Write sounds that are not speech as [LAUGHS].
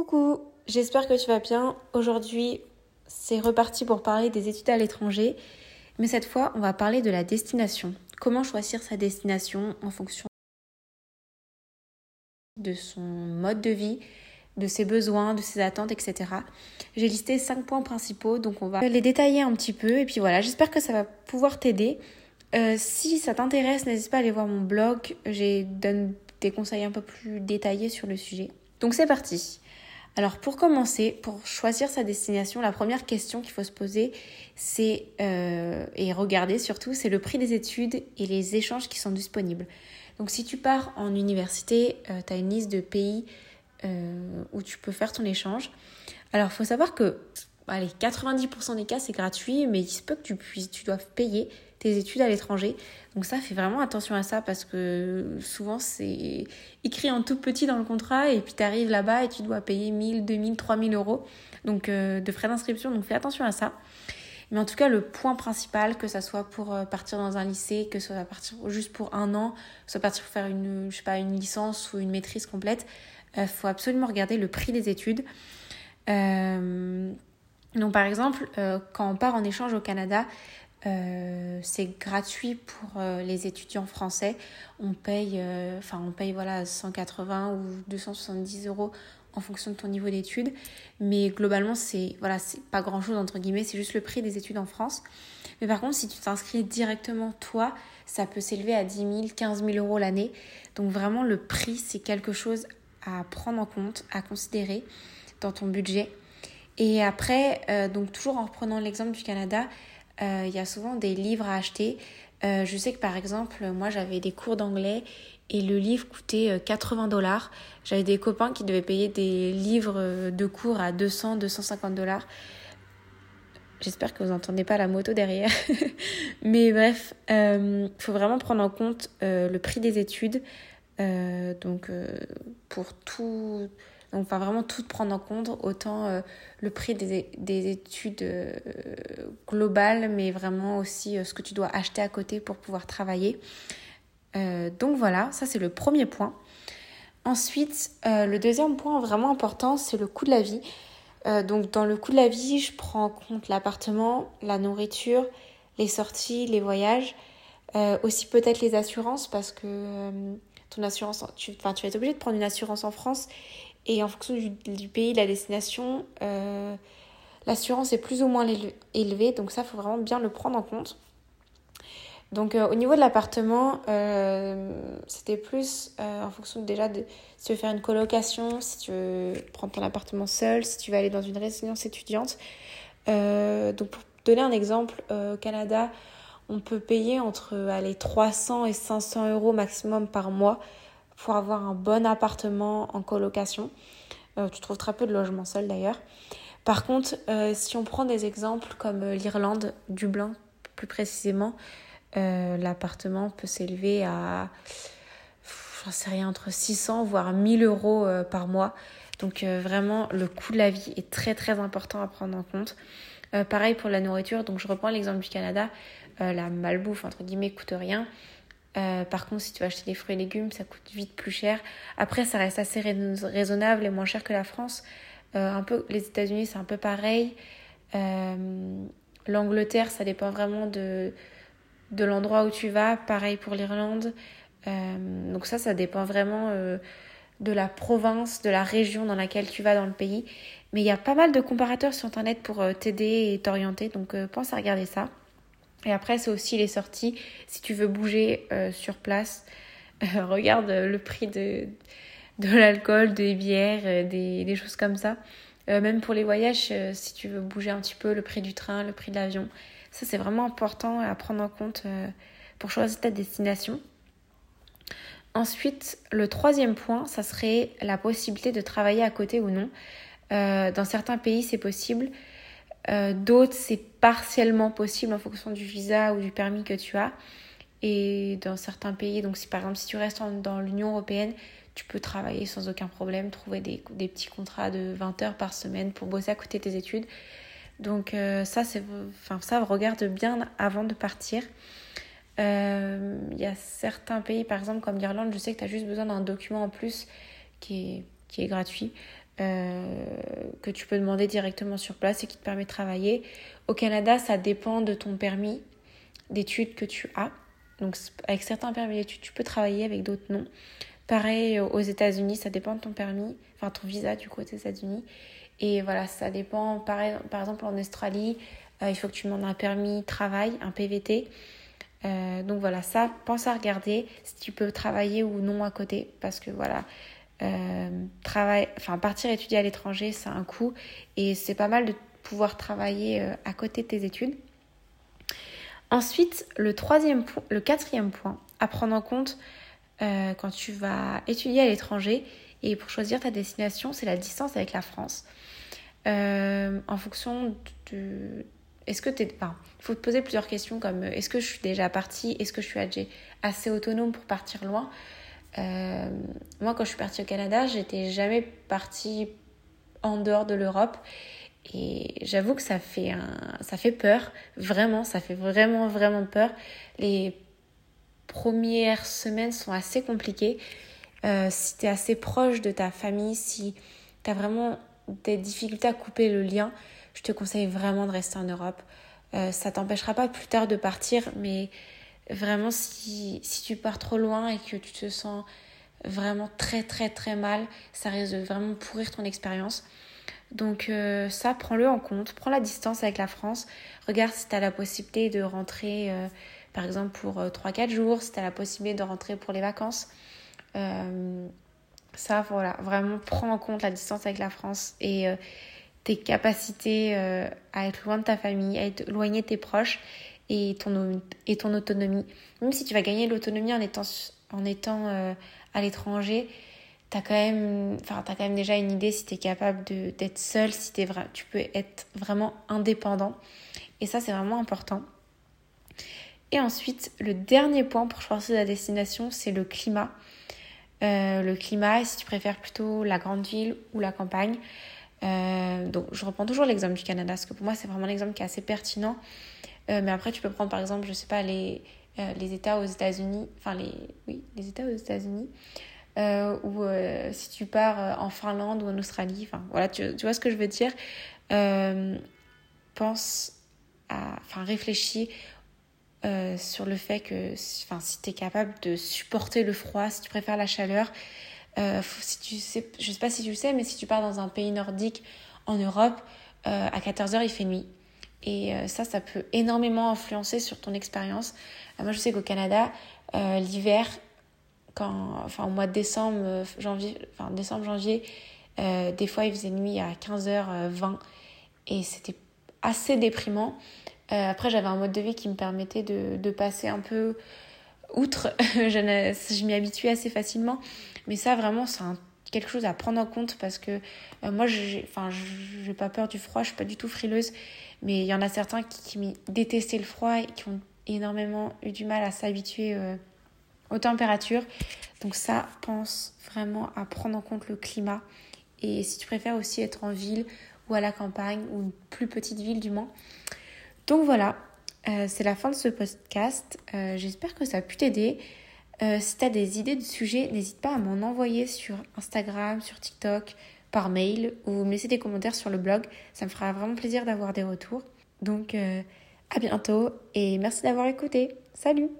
Coucou, j'espère que tu vas bien. Aujourd'hui, c'est reparti pour parler des études à l'étranger. Mais cette fois, on va parler de la destination. Comment choisir sa destination en fonction de son mode de vie, de ses besoins, de ses attentes, etc. J'ai listé cinq points principaux, donc on va les détailler un petit peu. Et puis voilà, j'espère que ça va pouvoir t'aider. Euh, si ça t'intéresse, n'hésite pas à aller voir mon blog. J'ai donne des conseils un peu plus détaillés sur le sujet. Donc c'est parti. Alors pour commencer, pour choisir sa destination, la première question qu'il faut se poser, c'est euh, et regarder surtout, c'est le prix des études et les échanges qui sont disponibles. Donc si tu pars en université, euh, tu as une liste de pays euh, où tu peux faire ton échange. Alors il faut savoir que allez, 90% des cas c'est gratuit, mais il se peut que tu puisses, tu dois payer tes études à l'étranger. Donc ça, fais vraiment attention à ça parce que souvent c'est écrit en tout petit dans le contrat et puis tu arrives là-bas et tu dois payer 1000, 2000, 3000 euros donc, euh, de frais d'inscription. Donc fais attention à ça. Mais en tout cas, le point principal, que ça soit pour euh, partir dans un lycée, que ce soit partir juste pour un an, soit partir pour faire une, je sais pas, une licence ou une maîtrise complète, il euh, faut absolument regarder le prix des études. Donc par exemple, quand on part en échange au Canada, euh, c'est gratuit pour euh, les étudiants français. On paye, euh, enfin on paye voilà 180 ou 270 euros en fonction de ton niveau d'études, mais globalement c'est voilà pas grand chose entre guillemets, c'est juste le prix des études en France. Mais par contre si tu t'inscris directement toi, ça peut s'élever à 10 000, 15 000 euros l'année. Donc vraiment le prix c'est quelque chose à prendre en compte, à considérer dans ton budget. Et après, donc toujours en reprenant l'exemple du Canada, euh, il y a souvent des livres à acheter. Euh, je sais que par exemple, moi j'avais des cours d'anglais et le livre coûtait 80 euh, dollars. J'avais des copains qui devaient payer des livres de cours à 200, 250 dollars. J'espère que vous n'entendez pas la moto derrière. [LAUGHS] Mais bref, il faut vraiment prendre en compte le prix des études. donc pour tout donc, va vraiment tout prendre en compte, autant euh, le prix des, des études euh, globales, mais vraiment aussi euh, ce que tu dois acheter à côté pour pouvoir travailler. donc voilà, ça c'est le premier point. Ensuite, le deuxième point vraiment important, c'est le coût de la vie. donc dans le coût de la vie, je prends en compte l'appartement, la nourriture, les sorties, les voyages, aussi peut-être les assurances parce que ton assurance, tu, tu vas être obligé de prendre une assurance en France et en fonction du, pays, de la destination, euh, l'assurance est plus ou moins élevée. Donc ça, il faut vraiment bien le prendre en compte. Donc euh, au niveau de l'appartement, euh, c'était plus en fonction déjà de si tu veux faire une colocation, si tu veux prendre ton appartement seul, si tu veux aller dans une résidence étudiante. donc pour donner un exemple, au Canada, on peut payer entre allez, 300 et 500 euros maximum par mois pour avoir un bon appartement en colocation. Euh, tu trouves très peu de logements seuls d'ailleurs. Par contre, euh, si on prend des exemples comme euh, l'Irlande, Dublin plus précisément, l'appartement peut s'élever à, j'en sais rien, entre 600 voire 1000 euros par mois. Donc vraiment, le coût de la vie est très très important à prendre en compte. pareil pour la nourriture, donc je reprends l'exemple du Canada, la malbouffe entre guillemets coûte rien. Euh, par contre, si tu vas acheter des fruits et légumes, ça coûte vite plus cher. Après, ça reste assez raisonnable et moins cher que la France. Euh, un peu, les États-Unis, c'est un peu pareil. Euh, L'Angleterre, ça dépend vraiment de, de l'endroit où tu vas. Pareil pour l'Irlande. donc ça, ça dépend vraiment de la province, de la région dans laquelle tu vas dans le pays. Mais il y a pas mal de comparateurs sur Internet pour t'aider et t'orienter. Donc pense à regarder ça. Et après, c'est aussi les sorties. Si tu veux bouger euh, sur place, euh, [LAUGHS] regarde le prix de, de l'alcool, des bières, euh, des, des, choses comme ça. même pour les voyages, si tu veux bouger un petit peu, le prix du train, le prix de l'avion. Ça, c'est vraiment important à prendre en compte pour choisir ta destination. Ensuite, le troisième point, ça serait la possibilité de travailler à côté ou non. dans certains pays, c'est possible. Euh, d'autres, c'est partiellement possible en fonction du visa ou du permis que tu as. Et dans certains pays, donc si par exemple si tu restes dans l'Union européenne, tu peux travailler sans aucun problème, trouver des, des, petits contrats de 20 heures par semaine pour bosser à côté de tes études. Donc euh, ça, c'est, enfin, ça, regarde bien avant de partir. Euh, il y a certains pays, par exemple comme l'Irlande, je sais que tu as juste besoin d'un document en plus qui est, qui est gratuit. Que tu peux demander directement sur place et qui te permet de travailler. Au Canada, ça dépend de ton permis d'études que tu as. Donc avec certains permis d'études, tu peux travailler, avec d'autres non. Pareil aux États-Unis, ça dépend de ton permis, enfin ton visa du coup aux États-Unis. Et voilà, ça dépend. Pareil, par exemple en Australie, euh, il faut que tu demandes un permis travail, un PVT. Euh, donc voilà, ça, pense à regarder si tu peux travailler ou non à côté. Parce que voilà, euh, enfin, partir étudier à l'étranger, c'est un coût. Et c'est pas mal de pouvoir travailler à côté de tes études. Ensuite, le, troisième, le quatrième point à prendre en compte euh, quand tu vas étudier à l'étranger et pour choisir ta destination, c'est la distance avec la France. Euh, en fonction de... Est-ce que tu es... Enfin, il faut te poser plusieurs questions comme est-ce que je suis déjà partie? Est-ce que je suis assez autonome pour partir loin? Euh, Moi, quand je suis partie au Canada, j'étais jamais partie en dehors de l'Europe. Et j'avoue que ça fait, un, ça fait peur, vraiment, ça fait vraiment, vraiment peur. Les premières semaines sont assez compliquées. Euh, si tu es assez proche de ta famille, si tu as vraiment des difficultés à couper le lien, je te conseille vraiment de rester en Europe. Euh, ça t'empêchera pas plus tard de partir, mais vraiment si, si tu pars trop loin et que tu te sens vraiment très très très mal, ça risque de vraiment pourrir ton expérience. Donc euh, ça, prends-le en compte. Prends la distance avec la France. Regarde si tu as la possibilité de rentrer, euh, par exemple, pour 3-4 euh, jours, si tu as la possibilité de rentrer pour les vacances. ça, voilà, vraiment, prends en compte la distance avec la France et tes capacités à être loin de ta famille, à être éloigné de tes proches et ton, et ton autonomie. Même si tu vas gagner l'autonomie en étant, en étant à l'étranger, t'as quand même enfin as quand même déjà une idée si tu es capable d'être seul si es tu peux être vraiment indépendant. Et ça c'est vraiment important. Et ensuite le dernier point pour choisir la destination c'est le climat. Euh, le climat si tu préfères plutôt la grande ville ou la campagne. Euh, donc je reprends toujours l'exemple du Canada parce que pour moi c'est vraiment l'exemple qui est assez pertinent euh, mais après tu peux prendre par exemple je sais pas les les États aux États-Unis enfin les oui les États aux États-Unis euh, ou euh, si tu pars euh, en Finlande ou en Australie, enfin voilà, tu, tu vois ce que je veux dire. pense à, enfin réfléchis sur le fait que enfin, si tu es capable de supporter le froid, si tu préfères la chaleur, si tu sais, je sais pas si tu le sais, mais si tu pars dans un pays nordique en Europe, à 14h il fait nuit. Et ça, ça peut énormément influencer sur ton expérience. moi, je sais qu'au Canada, l'hiver, quand, enfin, au mois de décembre, euh, janvier, enfin, décembre, janvier, euh, des fois il faisait nuit à 15h20 et c'était assez déprimant. Euh, après, j'avais un mode de vie qui me permettait de, de passer un peu outre. [LAUGHS] je, je m'y habituais assez facilement. Mais ça, vraiment, c'est quelque chose à prendre en compte parce que moi, j'ai, enfin, j'ai pas peur du froid, je suis pas du tout frileuse. Mais il y en a certains qui, qui détestaient le froid et qui ont énormément eu du mal à s'habituer aux températures. Donc ça, pense vraiment à prendre en compte le climat. Et si tu préfères aussi être en ville ou à la campagne ou une plus petite ville du Mans. Donc voilà, euh, c'est la fin de ce podcast. Euh, j'espère que ça a pu t'aider. Euh, si tu as des idées de sujets, n'hésite pas à m'en envoyer sur Instagram, sur TikTok, par mail ou me laisser des commentaires sur le blog. Ça me fera vraiment plaisir d'avoir des retours. Donc à bientôt et merci d'avoir écouté. Salut